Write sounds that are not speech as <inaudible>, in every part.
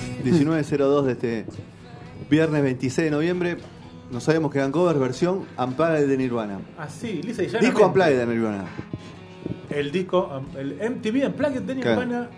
De No Sonoras, 19.02 de este viernes 26 de noviembre. No sabemos que eran covers, versión Unplugged de Nirvana. Así, lisa y llanamente. Disco Unplugged de Nirvana. El disco, el MTV Unplugged de Nirvana,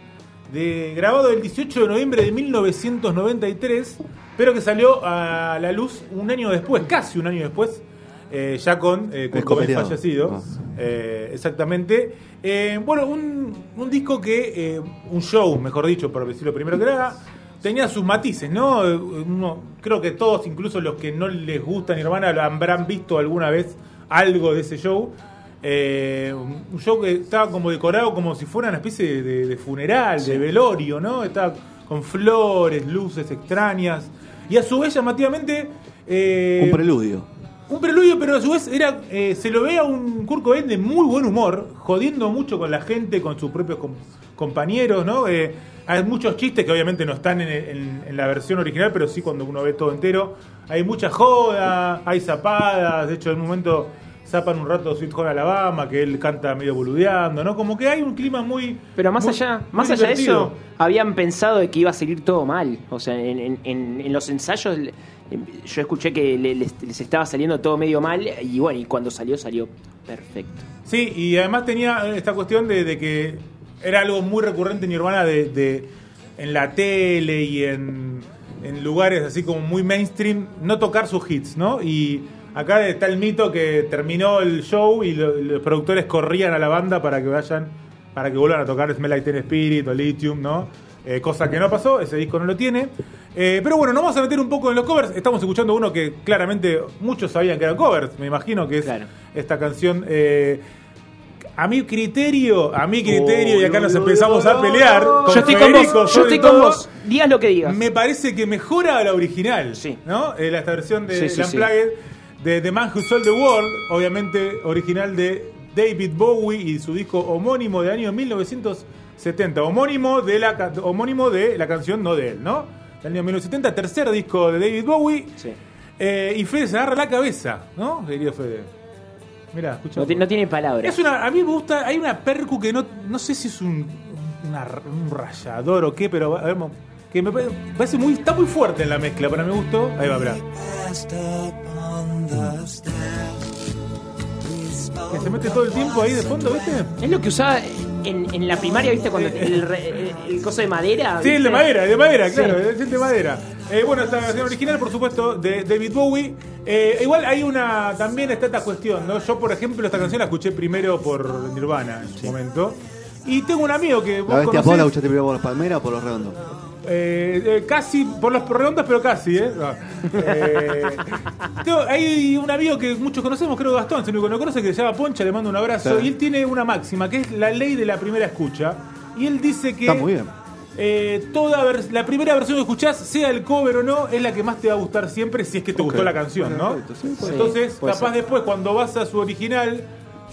de, grabado el 18 de noviembre de 1993, pero que salió a la luz un año después, casi un año después, eh, ya con eh, Cobain fallecido. Ah. Eh, exactamente. Eh, bueno, un, un disco que, un show, mejor dicho, por decirlo primero que nada, tenía sus matices, ¿no? Uno, creo que todos, incluso los que no les gusta Nirvana, habrán visto alguna vez algo de ese show. Eh, un show que estaba como decorado como si fuera una especie de, funeral, de velorio, ¿no? Estaba con flores, luces extrañas. Y a su vez, llamativamente. eh, Un preludio. un preludio, pero a su vez era, eh, se lo ve a un Kurt Cobain de muy buen humor, jodiendo mucho con la gente, con sus propios compañeros, ¿no? Eh, hay muchos chistes que obviamente no están en, en- en la versión original, pero sí cuando uno ve todo entero. Hay mucha joda, hay zapadas, de hecho en un momento zapan un rato Sweet Home Alabama, que él canta medio boludeando, ¿no? Como que hay un clima muy... Pero más muy- allá, más allá de eso, habían pensado de que iba a salir todo mal. O sea, en, los ensayos yo escuché que le- les, les estaba saliendo todo medio mal y bueno, y cuando salió salió perfecto. Sí, y además tenía esta cuestión de, de que era algo muy recurrente en Nirvana de, de- en la tele y en, en lugares así como muy mainstream, no tocar sus hits, ¿no? Y acá está el mito que terminó el show y lo- los productores corrían a la banda para que vayan, para que vuelvan a tocar Smell Like Teen Spirit o Lithium, ¿no? Eh, cosa que no pasó, ese disco no lo tiene. Eh, pero bueno, nos vamos a meter un poco en los covers. Estamos escuchando uno que claramente muchos sabían que eran covers, me imagino que es Claro. esta canción. eh, a mi criterio, a mi criterio, Oh, y acá no, nos no, empezamos a pelear. con yo estoy con vos, yo estoy con vos. Digas lo que digas. Me parece que mejora a la original. Sí. ¿No? Eh, la esta versión de Sí, sí, de The Man Who Sold the World, obviamente original de David Bowie y su disco homónimo de año 1970. Homónimo de la, ca- homónimo de la canción, no de él, ¿no? Del año 1970, tercer disco de David Bowie. Sí. Eh, y Fede se agarra la cabeza, ¿no? Querido Fede. Mira. No, no tiene palabras. Es una, a mí me gusta, hay una percu que no, no sé si es un, una- un rayador o qué, pero a ver, que me parece, parece muy, está muy fuerte en la mezcla, para mi gusto. Ahí va, mirá. Que se mete todo el tiempo ahí de fondo, ¿viste? Es lo que usaba en, en la primaria, ¿viste? Cuando el, re- el, el coso de madera. Sí, el de madera, el de madera, Sí. claro, es el de madera. Eh, bueno, esta canción original, por supuesto, de David Bowie. Eh, igual hay una, también está esta cuestión, ¿no? Yo, por ejemplo, esta canción la escuché primero por Nirvana en su momento. Y tengo un amigo que vos ¿La bestia conocés, Paula escuchaste primero por los palmeras o por los redondos? Eh, eh, casi por los redondos, pero casi, ¿eh? No. <laughs> Eh, tengo- hay un amigo que muchos conocemos, creo Gastón, que no conoce, que se llama Poncha, le mando un abrazo. Sí. Y él tiene una máxima, que es la ley de la primera escucha. Y él dice que Está muy bien. eh, toda vers- la primera versión que escuchás, sea el cover o no, es la que más te va a gustar siempre si es que te gustó la canción, ¿no? Perfecto, sí, puede Entonces, puede capaz ser. después, cuando vas a su original,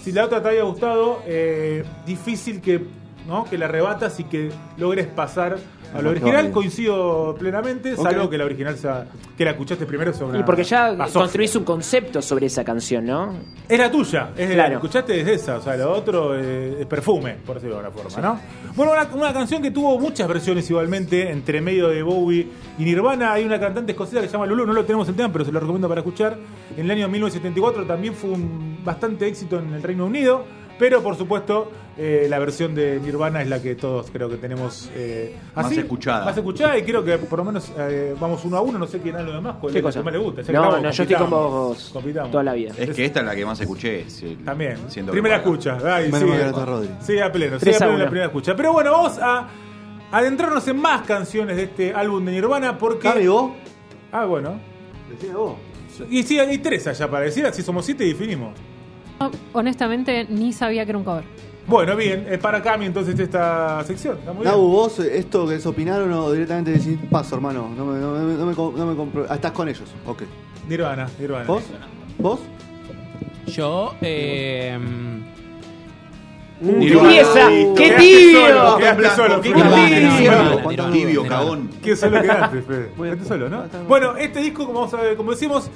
si la otra te haya gustado, eh, difícil que, ¿no? que la rebatas y que logres pasar a lo original. Coincido plenamente, Ok. salvo que la original sea, que la escuchaste primero sobre Y porque ya construís un concepto sobre esa canción, ¿no? Es la tuya, es la Claro. que escuchaste es esa, o sea, lo otro es perfume, por decirlo de alguna forma, ¿no? Bueno, una, una canción que tuvo muchas versiones igualmente, entre medio de Bowie y Nirvana, hay una cantante escocesa que se llama Lulu, no lo tenemos el tema, pero se lo recomiendo para escuchar. En el año 1974 también fue un bastante éxito en el Reino Unido, pero por supuesto eh, la versión de Nirvana es la que todos creo que tenemos eh, Más escuchada. Más escuchada y creo que por lo menos eh, vamos uno a uno, no sé quién es lo demás, cuál ¿Qué es cosa? que más le gusta. Ya No, estamos, no, yo estoy con compitamos, vos compitamos. toda la vida. Es que esta es la que más escuché. También. Primera escucha. Ay, sí. Sí, a pleno. Sí, Tres a pleno en la primera escucha. Pero bueno, vamos a adentrarnos en más canciones de este álbum de Nirvana porque. Cami, vos. Ah, bueno. Decime vos. Y sí, hay tres allá para decir, así somos siete y definimos. Honestamente ni sabía que era un cover. Bueno, bien, es para Cami entonces esta sección. Está muy bien. Nabu, vos esto que opinaron o directamente decís, paso hermano, no me, no me, no me, com- no me compro. Ah, estás con ellos, ok. Nirvana, Nirvana. ¿Vos? ¿Vos? Yo, eh, ¡Qué! Sí, ¡Qué quedaste tibio! solo, quedaste solo, qué tibio. Nirvana, ¿Cuánto? Nirvana, Tibio, Nirvana. cagón. Qué solo quedaste, Fede. Bueno, este disco, como, vamos a- como decimos,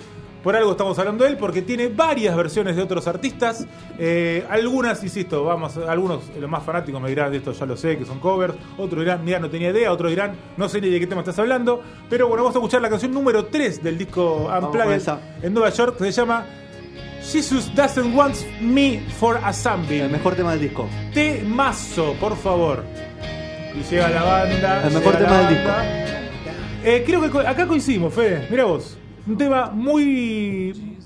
por algo estamos hablando de él, porque tiene varias versiones de otros artistas. Eh, algunas, insisto, vamos, algunos, eh, los más fanáticos me dirán, de esto ya lo sé, que son covers. Otros dirán, mira, no tenía idea. Otros dirán, no sé ni de qué tema estás hablando. Pero bueno, vamos a escuchar la canción número 3 del disco Unplugged en Nueva York, que se llama Jesus Doesn't Want Me for a El Sunbeam. mejor tema del disco. Temazo, por favor. Y llega la banda. El mejor tema del banda. Eh, creo que acá coincidimos, Fede. Mira vos. Un tema muy.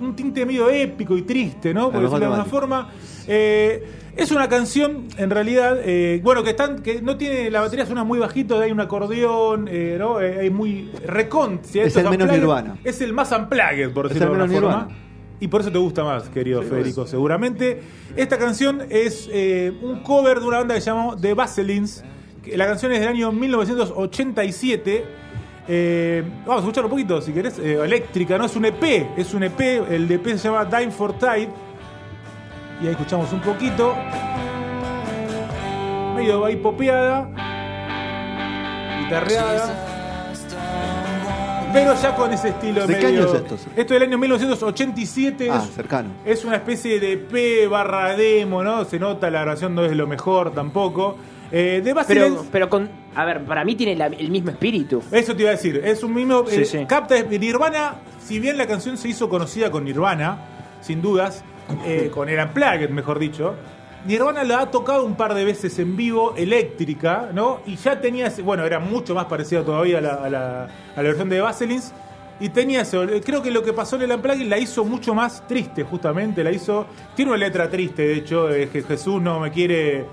Un tinte medio épico y triste, ¿no? Por decirlo de alguna forma. Eh, es una canción, en realidad, eh, bueno, que están, que no tiene, la batería suena muy bajito, hay un acordeón, eh, ¿no? Eh, hay muy recont. si Es esto el menos Nirvana. Es el más unplugged, por decirlo de alguna forma. Nirvana. Y por eso te gusta más, querido Sí, Federico, pues. seguramente. Esta canción es eh, un cover de una banda que se llamó The Vaselines. que La canción es del año 1987. Eh, vamos a escuchar un poquito, si querés. Eh, eléctrica, ¿no? Es un EP. Es un EP. El EP se llama Dime for Tide. Y ahí escuchamos un poquito. Medio ahí popeada. Guitarreada. Pero ya con ese estilo ¿De qué medio- año es esto? Esto es del año 1987. Ah, es- cercano. es una especie de P barra demo, ¿no? Se nota, la grabación no es lo mejor tampoco. Eh, de Basilens, Pero, pero con. A ver, para mí tiene la- el mismo espíritu. eso te iba a decir, es un mismo. Sí, eh, sí. Capta Nirvana, si bien la canción se hizo conocida con Nirvana, sin dudas, eh, <laughs> con el Unplugged, mejor dicho. Nirvana la ha tocado un par de veces en vivo, eléctrica, ¿no? Y ya tenía, ese- bueno, era mucho más parecida todavía a la, a la- a la versión de Vaselins. Y tenía eso, eh, creo que lo que pasó en el Unplugged la hizo mucho más triste, justamente, la hizo... Tiene una letra triste, de hecho, eh, que Jesús no me quiere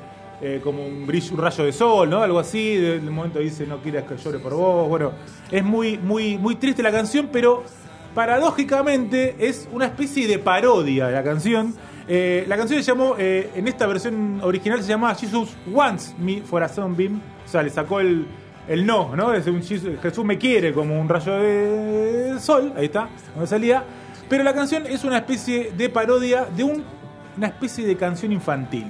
eh, como un brillo, un rayo de sol, ¿no? Algo así, del momento dice no quieras que llore por vos, bueno, es muy, muy, muy triste la canción, pero paradójicamente es una especie de parodia de la canción. Eh, la canción se llamó, eh, en esta versión original se llamaba Jesus Wants Me for a Sunbeam, o sea, le sacó el, el no, ¿no? Es un Jesus- Jesús me quiere como un rayo de sol, ahí está, donde salía. Pero la canción es una especie de parodia de un- una especie de canción infantil.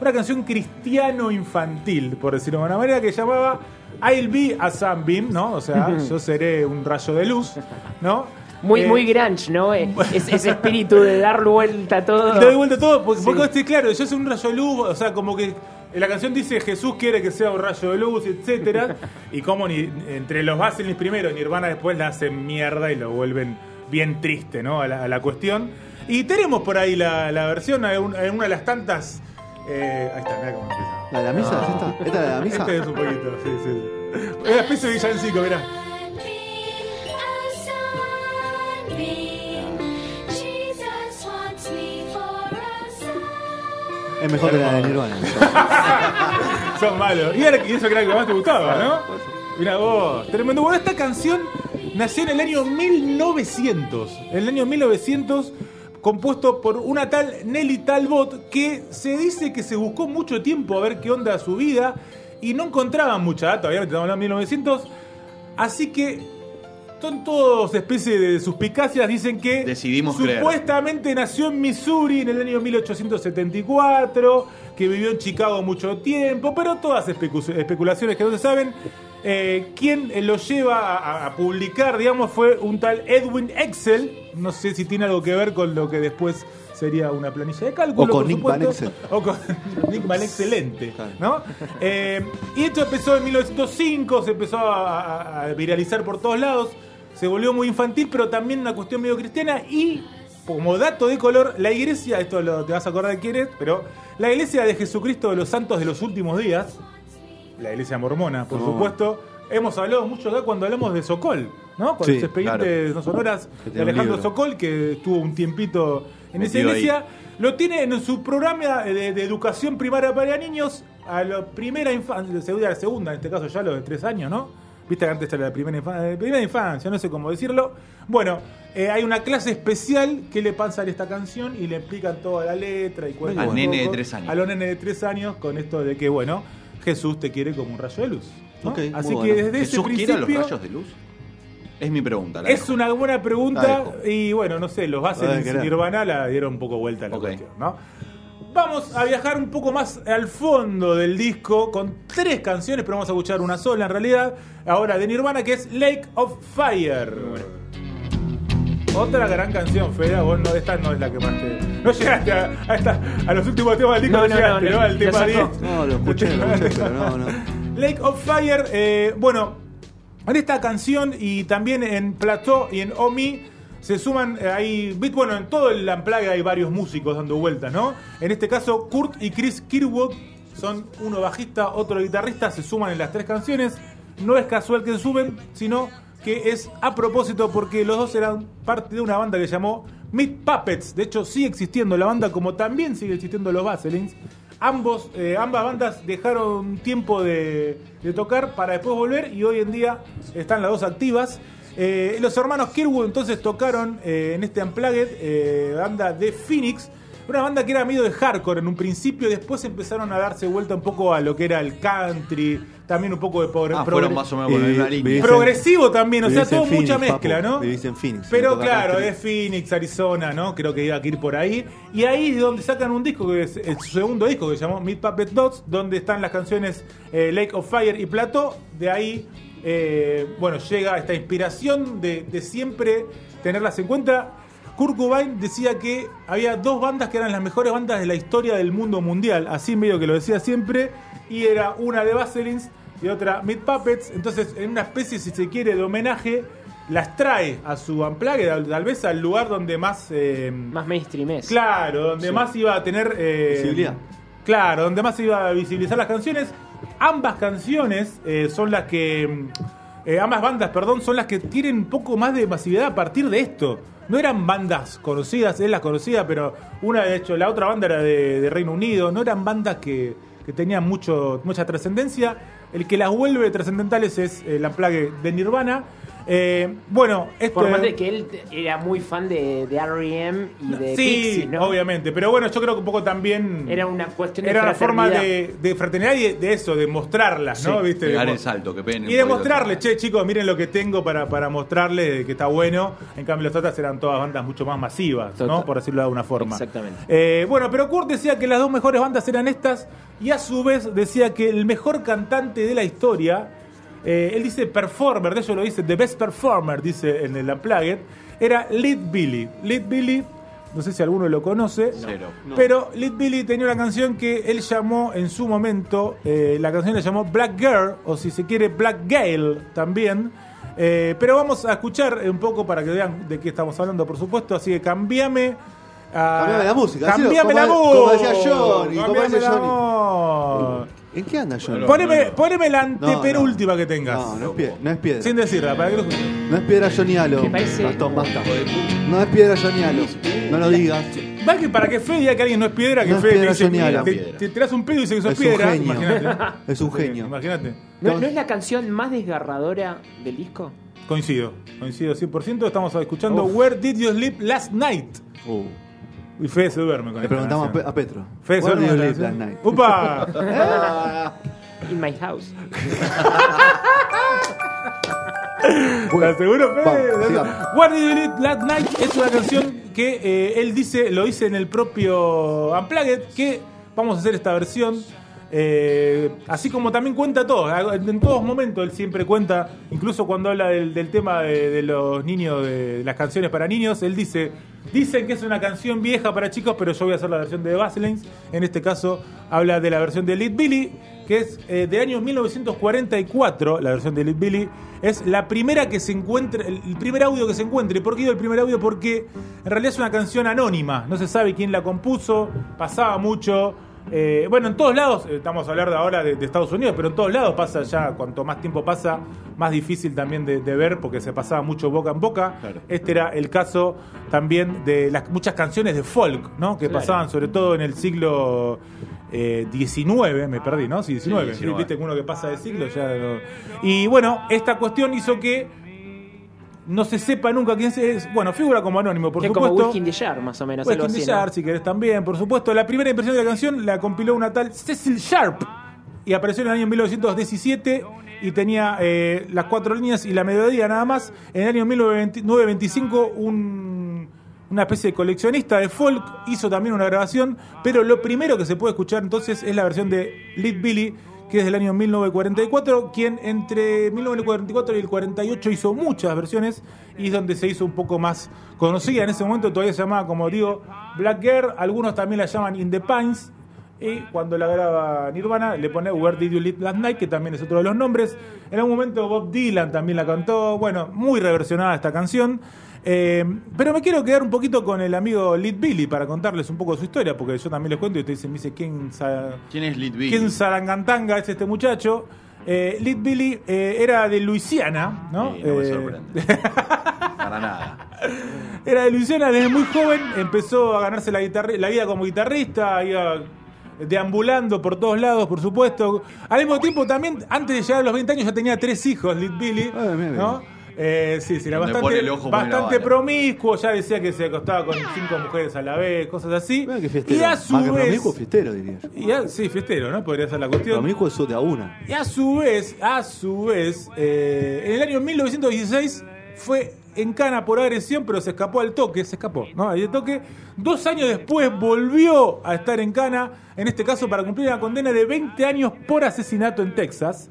Una canción cristiano-infantil, por decirlo de alguna manera, que llamaba I'll be a sunbeam, ¿no? O sea, yo seré un rayo de luz, ¿no? Muy, Eh, muy grunge, ¿no? Eh, <laughs> es- ese espíritu de dar vuelta a todo. Doy vuelta a todo, porque, Sí. porque claro, yo soy un rayo de luz, o sea, como que la canción dice Jesús quiere que sea un rayo de luz, etcétera, <laughs> y como ni, entre los Vaselins primero y Nirvana después la hacen mierda y lo vuelven bien triste, ¿no? A la, a la cuestión. Y tenemos por ahí la, la versión, en una de las tantas. Eh, ahí está, mira cómo empieza. ¿La de la misa? ¿Es esta? ¿Esta es la de la misa? Este es un poquito, sí, sí. sí. Es una especie de villancico, mirá. Es mejor que la de Nirvana. <laughs> Son malos. Y, era- y eso que era lo que más te gustaba, ¿no? Mira vos, tremendo. Bueno, esta canción nació en el año 1900. En el año 1900, compuesto por una tal Nelly Talbot que se dice que se buscó mucho tiempo a ver qué onda su vida y no encontraban mucha data, obviamente estamos hablando de 1900. Así que son todos especie de suspicacias, dicen que Decidimos creer. supuestamente nació en Missouri en el año 1874, que vivió en Chicago mucho tiempo, pero todas especu- especulaciones que no se saben. Eh, quien lo lleva a, a publicar, digamos, fue un tal Edwin Excel. No sé si tiene algo que ver con lo que después sería una planilla de cálculo. O con Nick Van supuesto. Excel. O con <laughs> Nick Van Excelente. ¿no? Eh, y esto empezó en 1905, se empezó a, a- a viralizar por todos lados, se volvió muy infantil, pero también una cuestión medio cristiana y como dato de color, la iglesia, esto lo, te vas a acordar de quién es, pero la iglesia de Jesucristo de los Santos de los Últimos Días, la iglesia mormona, por Oh. supuesto, hemos hablado mucho acá cuando hablamos de Sokol, ¿no? Con Sí, los expedientes no sonoras de Alejandro. Sokol, que estuvo un tiempito en esa ahí. iglesia. Lo tiene en su programa de, de educación primaria para niños a la primera infancia, segunda, segunda, en este caso ya los de tres años, ¿no? Viste que antes era la primera infancia, primera infancia, no sé cómo decirlo. Bueno, eh, hay una clase especial que le pasan esta canción y le explican toda la letra y cuentan Al nene de tres años. A los nenes de tres años con esto de que, bueno, Jesús te quiere como un rayo de luz. ¿no? Ok, muy Así que bueno. desde ese ¿Jesús quiere a los principio... rayos de luz? Es mi pregunta. la Es dejo. una buena pregunta y bueno, no sé, los bases querer. Nirvana la dieron un poco vuelta a la cuestión, ¿no? Vamos a viajar un poco más al fondo del disco con tres canciones, pero vamos a escuchar una sola en realidad. Ahora de Nirvana que es Lake of Fire. Otra gran canción, Feda. Vos no, esta no es la que más te. No llegaste a, a, esta- a los últimos temas del disco, No, no, no, llegaste, no, ¿no? lo- Al tema sacó. 10. No, lo escuché, lo escuché, pero no, no. <laughs> Lake of Fire, eh, bueno, en esta canción y también en Plateau y en Omi se suman eh, ahí, bit- bueno, en todo el Unplugged hay varios músicos dando vueltas, ¿no? En este caso, Kurt y Chris Kirkwood son uno bajista, otro guitarrista, se suman en las tres canciones. No es casual que se suben, sino que es a propósito porque los dos eran parte de una banda que llamó Meat Puppets. De hecho, sigue existiendo la banda como también sigue existiendo los Baselins. Ambos, eh, ambas bandas dejaron tiempo de, tocar para después volver y hoy en día están las dos activas. Eh, los hermanos Kirwood entonces tocaron eh, en este Unplugged, banda de Phoenix, una banda que era medio de hardcore en un principio, después empezaron a darse vuelta un poco a lo que era el country, también un poco de pobre, Ah, fueron más o menos por la Y- misma y- línea. Dicen- progresivo también, o sea, todo mucha Phoenix, mezcla, papu, ¿no? vivís en Phoenix, Pero claro, es Phoenix, Arizona, ¿no? Creo que iba a ir por ahí. Y ahí es donde sacan un disco, que es el segundo disco, que se llamó Meat Puppet Dots, donde están las canciones eh, Lake of Fire y Plateau. De ahí, eh, bueno, llega esta inspiración de, de siempre tenerlas en cuenta. Kurt Cobain decía que había dos bandas que eran las mejores bandas de la historia del mundo mundial, así medio que lo decía siempre, y era una de Baselins y otra Meat Puppets. Entonces, en una especie, si se quiere, de homenaje, las trae a su Unplugged, tal- vez al lugar donde más... eh, Más mainstream es. Claro, donde más iba a tener eh, Visibilidad. Claro, donde más iba a visibilizar las canciones. Ambas canciones eh, son las que. Eh, ambas bandas, perdón, son las que tienen un poco más de masividad a partir de esto. No eran bandas conocidas, él las conocía, pero una de hecho, la otra banda era de, Reino Unido. No eran bandas que, que tenían mucho, mucha trascendencia. El que las vuelve trascendentales es eh, la plague de Nirvana. Eh, bueno, esto Por más de que él era muy fan de, de R.E.M. y de sí, ¿no? obviamente. Pero bueno, yo creo que un poco también. Era una cuestión de Era una forma de, de fraternidad y de, de eso, de mostrarlas, ¿no? Sí. ¿Viste? Pegar De el salto, que peguen Y poquito. demostrarles, che, chicos, miren lo que tengo para, para mostrarles que está bueno. En cambio, las otras eran todas bandas mucho más masivas, ¿no? Por decirlo de alguna forma. Exactamente. Eh, bueno, pero Kurt decía que las dos mejores bandas eran estas y a su vez decía que el mejor cantante de la historia, eh, él dice performer, de hecho lo dice, the best performer, dice en el Unplugged, era Lead Billy. Lead Billy, no sé si alguno lo conoce, Cero. pero Lead Billy tenía una canción que él llamó en su momento, eh, la canción la llamó Black Girl, o si se quiere Black Gale también. Eh, pero vamos a escuchar un poco para que vean de qué estamos hablando, por supuesto. Así que cambiame. a- Cambiame la música, Cambiame la como- música. como decía Johnny, como Cambiame decía la Johnny. ¿En qué anda? Bueno, Poneme, poneme la No, antepenúltima no. que tengas. No, no es, pie- no es piedra. Sin decirla, para que lo escuchen. No es piedra Johnny Alo. Me parece- Gastón, basta. No es piedra Johnny Alo. No lo digas. Va que para que Fede diga que alguien no es piedra, que No es Fede te piedra, dice, Allen. te, te tiras un pedo y dice que sos Es un piedra. genio. Imagínate. <laughs> Es un genio. Imagínate. ¿No, no es la canción más desgarradora del disco? Coincido, coincido 100%. Estamos escuchando Uf. Where Did You Sleep Last Night? Uh, Y Fede se duerme con le esta preguntamos a, Pe- canción. a Petro. Fede se duerme do you con live last night? ¡Upa! In My House. <laughs> ¿Estás seguro, Fede? Vamos, sigamos. Where Did You Sleep Last Night es una canción que eh, él dice, lo dice en el propio Unplugged, que vamos a hacer esta versión. Eh, así como también cuenta todo, en todos momentos él siempre cuenta, incluso cuando habla del, tema de, los niños, de las canciones para niños, él dice, dicen que es una canción vieja para chicos, pero yo voy a hacer la versión de Baselines, en este caso habla de la versión de Lead Billy, que es eh, de año 1944, la versión de Lead Billy, es la primera que se encuentra, el primer audio que se encuentre. ¿Por qué digo el primer audio? Porque en realidad es una canción anónima, no se sabe quién la compuso, pasaba mucho. Eh, bueno, en todos lados, eh, estamos hablando ahora de, de Estados Unidos, pero en todos lados pasa ya, cuanto más tiempo pasa, más difícil también de, de ver porque se pasaba mucho boca en boca. Claro. Este era el caso también de las muchas canciones de folk, ¿no? Que Claro. pasaban sobre todo en el siglo eh, 19, me perdí, ¿no? Sí, 19. Sí, 19. Viste que uno que pasa de siglo ya. lo- Y bueno, esta cuestión hizo que no se sepa nunca quién es. Bueno, figura como anónimo, por que es como supuesto. Whisky in the Jar, más o menos. Whisky si querés también, por supuesto. La primera impresión de la canción la compiló una tal Cecil Sharp y apareció en el año 1917 y tenía eh, las cuatro líneas y la melodía nada más. En el año 1925 un, una especie de coleccionista de folk hizo también una grabación, pero lo primero que se puede escuchar entonces es la versión de Lead Billy que es del año 1944, quien entre 1944 y el 48 hizo muchas versiones y es donde se hizo un poco más conocida. En ese momento todavía se llamaba, como digo, Black Girl, algunos también la llaman In the Pines. Y cuando la graba Nirvana le pone Where Did You Live Last Night, que también es otro de los nombres. En algún momento Bob Dylan también la cantó. Bueno, muy reversionada esta canción. Eh, pero me quiero quedar un poquito con el amigo Lead Billy para contarles un poco de su historia, porque yo también les cuento y ustedes dicen, me dice, ¿quién, sa- ¿Quién es Lit Billy? ¿Quién zarangantanga es este muchacho? Eh, Lead Billy eh, era de Luisiana, ¿no? Sí, no me Eh, sorprende. <laughs> Para nada. era de Luisiana desde muy joven, empezó a ganarse la, la vida como guitarrista, iba deambulando por todos lados, por supuesto. Al mismo tiempo también, antes de llegar a los 20 años ya tenía tres hijos, Lead Billy, Ah, mira, ¿no? Eh, sí, sí, era Donde bastante, pone el ojo, pone la bastante bala. promiscuo, ya decía que se acostaba con cinco mujeres a la vez, cosas así. Mira que fiestero. Y a su Más que vez... promiscuo, fiestero, diría yo. y a- sí, fiestero, ¿no? Podría ser la cuestión. Promiscuo es de a una. Y a su vez, a su vez, eh, en el año 1916 fue en cana por agresión, pero se escapó al toque, se escapó, ¿no? Al toque. Dos años después volvió a estar en cana, en este caso para cumplir una condena de 20 años por asesinato en Texas.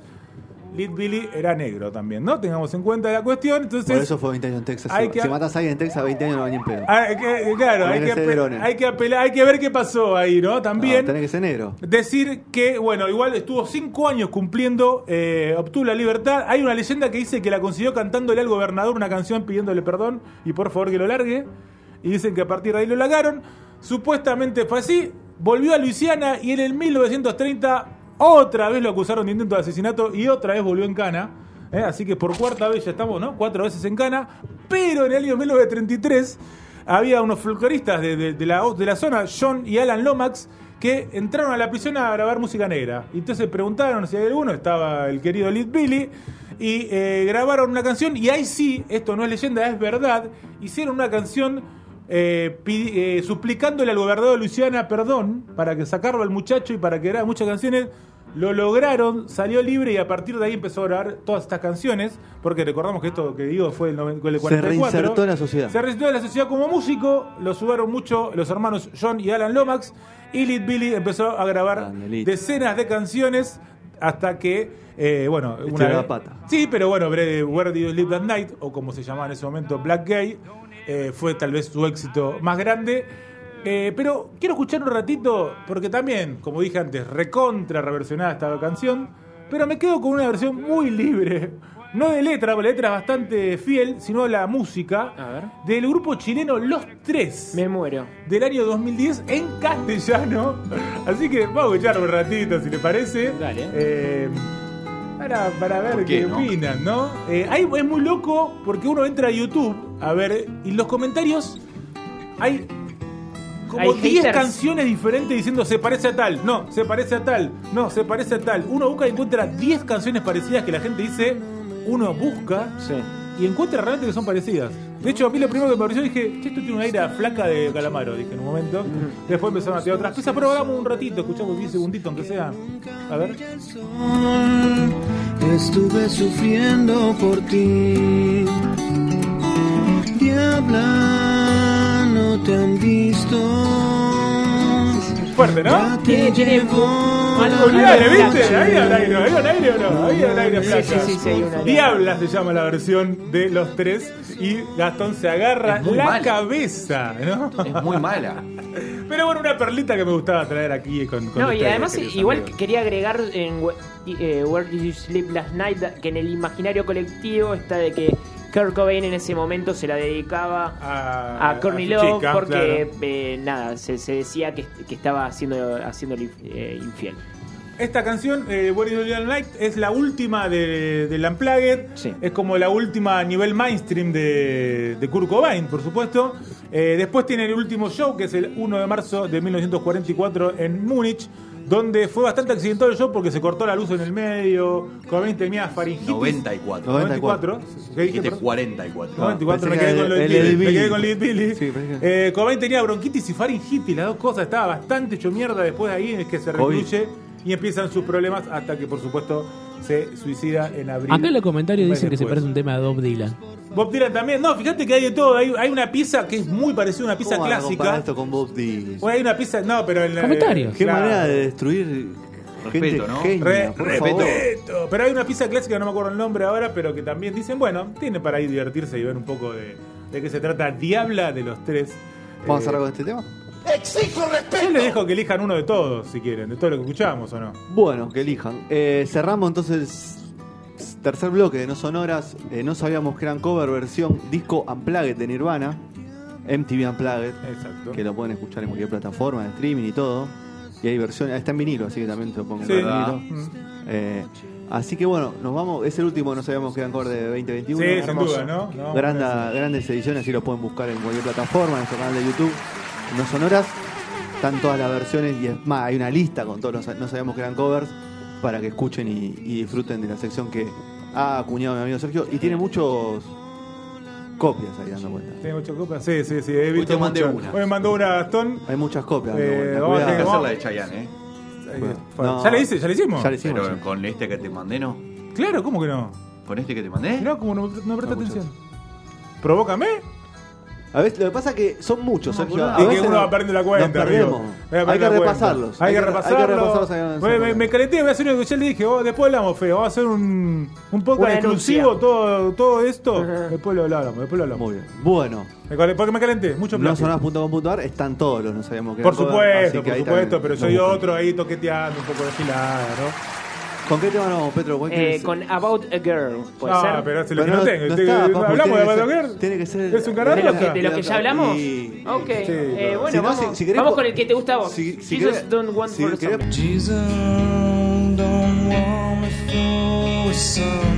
Lead Billy era negro también, ¿no? Tengamos en cuenta la cuestión. Entonces, Por eso fue 20 años en Texas. hay Si, que- si matas a alguien en Texas, 20 años no va ni en pedo. Ah, hay que- claro, hay que, hay que apelar, hay que ver qué pasó ahí, ¿no? No, También. tenés que ser negro. Decir que, bueno, igual estuvo cinco años cumpliendo, eh, obtuvo la libertad. Hay una leyenda que dice que la consiguió cantándole al gobernador una canción pidiéndole perdón y por favor que lo largue. Y dicen que a partir de ahí lo largaron. Supuestamente fue así. Volvió a Luisiana y en el 1930 otra vez lo acusaron de intento de asesinato y otra vez volvió en cana. ¿eh? Así que por cuarta vez ya estamos, ¿no? Cuatro veces en cana. Pero en el año 1933 había unos folcloristas de, la, de la zona, John y Alan Lomax, que entraron a la prisión a grabar música negra. Entonces preguntaron si hay alguno, estaba el querido Lead Billy, y eh, grabaron una canción, y ahí sí, esto no es leyenda, es verdad, hicieron una canción eh, eh, suplicándole al gobernador de Luisiana perdón para que sacarlo al muchacho y para que grabara muchas canciones. Lo lograron, salió libre y a partir de ahí empezó a grabar todas estas canciones, porque recordamos que esto que digo fue el, el 44. Se reinsertó en la sociedad. Se reinsertó en la sociedad como músico, lo subaron mucho los hermanos John y Alan Lomax, y Lead Billy empezó a grabar decenas de canciones hasta que, eh, bueno, Estiró la pata. Sí, pero bueno, Where Did You Live That Night, o como se llamaba en ese momento, Black Gay, eh, fue tal vez su éxito más grande. Eh, pero quiero escuchar un ratito, porque también, como dije antes, recontra reversionada esta canción, pero me quedo con una versión muy libre, no de letra, porque la letra es bastante fiel, sino de la música, A ver. del grupo chileno Los Tres Me muero. del año 2010 en castellano. Así que vamos a escuchar un ratito, si le parece. Dale. Eh, para, para ver ¿Por qué, qué no? opinan, ¿no? Eh, ahí es muy loco porque uno entra a YouTube a ver y en los comentarios hay como Hay 10 haters. canciones diferentes diciendo se parece a tal, no, se parece a tal, no, se parece a tal. Uno busca y encuentra 10 canciones parecidas que la gente dice, uno busca Sí. y encuentra realmente que son parecidas. De hecho, a mí lo primero que me pareció dije, che, esto tiene un aire a flaca de calamaro, dije en un momento. Después empezaron a tirar otras piezas, pero hagamos un ratito, escuchamos 10 segunditos, aunque sea. A ver. Estuve sufriendo por ti. Diabla, no te han visto. Fuerte, ¿no? Ahí al aire, ahí al aire o no, ahí al aire Sí, flaca. sí, sí, sí, hay una- Diabla se llama la versión de los tres y Gastón se agarra la mala. cabeza, ¿no? Es muy mala. Pero bueno, una perlita que me gustaba traer aquí con, con No, y además igual amigos. quería agregar en eh, Where Did You Sleep Last Night que en el imaginario colectivo está de que Kurt Cobain en ese momento se la dedicaba a, a Courtney Love chica, porque claro. eh, nada, se, se decía que, que estaba haciendo, haciéndole eh, infiel. Esta canción, eh, What Is Your Night, es la última de, del Unplugged. Sí. Es como la última a nivel mainstream de, de Kurt Cobain, por supuesto. Eh, después tiene el último show, que es el 1 de marzo de 1944 en Múnich, donde fue bastante accidentado el show porque se cortó la luz en el medio, Cobain tenía faringitis. 94. 94. ¿Qué dije, Dijiste perdón? 44. 94, me quedé que con lo de me quedé con Billy. Eh, Cobain tenía bronquitis y faringitis, las dos cosas, estaba bastante hecho mierda después de ahí es que se COVID. recluye y empiezan sus problemas hasta que por supuesto se suicida en abril. Acá en los comentarios dicen que se parece un tema de Bob Dylan. Bob Dylan también, no, fíjate que hay de todo, hay, hay una pieza que es muy parecida a una pieza ¿Cómo a clásica. esto con Bob Dylan? O hay una pieza, no, pero en la- Comentarios. Qué claro. manera de destruir Respeto, ¿no? genia, Re- respeto. Pero hay una pieza clásica, no me acuerdo el nombre ahora, pero que también dicen, bueno, tiene para ahí divertirse y ver un poco de, de qué se trata Diabla de los tres. ¿Vamos a Eh, cerrar con este tema? Yo les dejo que elijan uno de todos, si quieren, de todo lo que escuchamos o no. Bueno, que elijan. Eh, cerramos entonces tercer bloque de No Sonoras. Eh, no sabíamos que eran cover versión disco Unplugged de Nirvana. MTV Unplugged. Exacto. Que lo pueden escuchar en cualquier plataforma de streaming y todo. Y hay versiones, está en vinilo, así que también te lo pongo en Sí. vinilo. Mm. Eh, así que bueno, nos vamos. Es el último, no sabíamos que eran cover de 2021. Sí, sin duda, ¿no? No, Granda- grandes ediciones, así lo pueden buscar en cualquier plataforma, en nuestro canal de YouTube. No Sonoras, están todas las versiones y es más, hay una lista con todos los no sabíamos que eran covers para que escuchen y, y disfruten de la sección que ha acuñado mi amigo Sergio y tiene muchos copias ahí dando cuenta. ¿Tiene muchas copas? Sí, sí, sí. He visto te mandé una. Hoy me mandó una Gastón. Hay muchas copias. dando Eh, vuelta, vamos a hacer la de Chayanne, ¿eh? No. ¿Ya le hice? ¿Ya le hicimos? Ya le hicimos. Pero sí. con este que te mandé, ¿no? Claro, ¿cómo que no? ¿Con este que te mandé? Mirá cómo no, no presta No, atención. ¿Provócame? A veces, lo que pasa es que son muchos, Sergio. A Y que veces uno va perdiendo la cuenta. nos perdemos. amigo. Hay perder que la cuenta. repasarlos. Hay que repasarlos. Hay que repasarlos. me, me calenté, voy a hacer una que ya le dije, oh, después hablamos, feo. Vamos a hacer un, un podcast exclusivo, todo, todo esto. Después lo hablamos, después lo hablamos. Muy bien. Bueno, Porque me calenté, mucho plagio. nosonoras.com.ar están todos los no sabíamos que Por supuesto, por supuesto, pero soy otro ahí toqueteando, un poco de gilada, ¿no? ¿Con qué tema no, Petro? ¿Cuál Eh, con About a Girl, ¿puede Ah, ser? pero hace lo que Pero no no- tengo. no Te- está, papu, ¿Hablamos tiene de que Battle ser- Girl? Tiene que ser. ¿Es un ¿De lo que, de lo que ya hablamos? Y- Ok, Sí, eh, no. bueno, Si no, vamos, si- si querés vamos po- con el que te gusta a vos. si- si Jesus querés- don't want si for querés- something. Jesus don't want me for a son.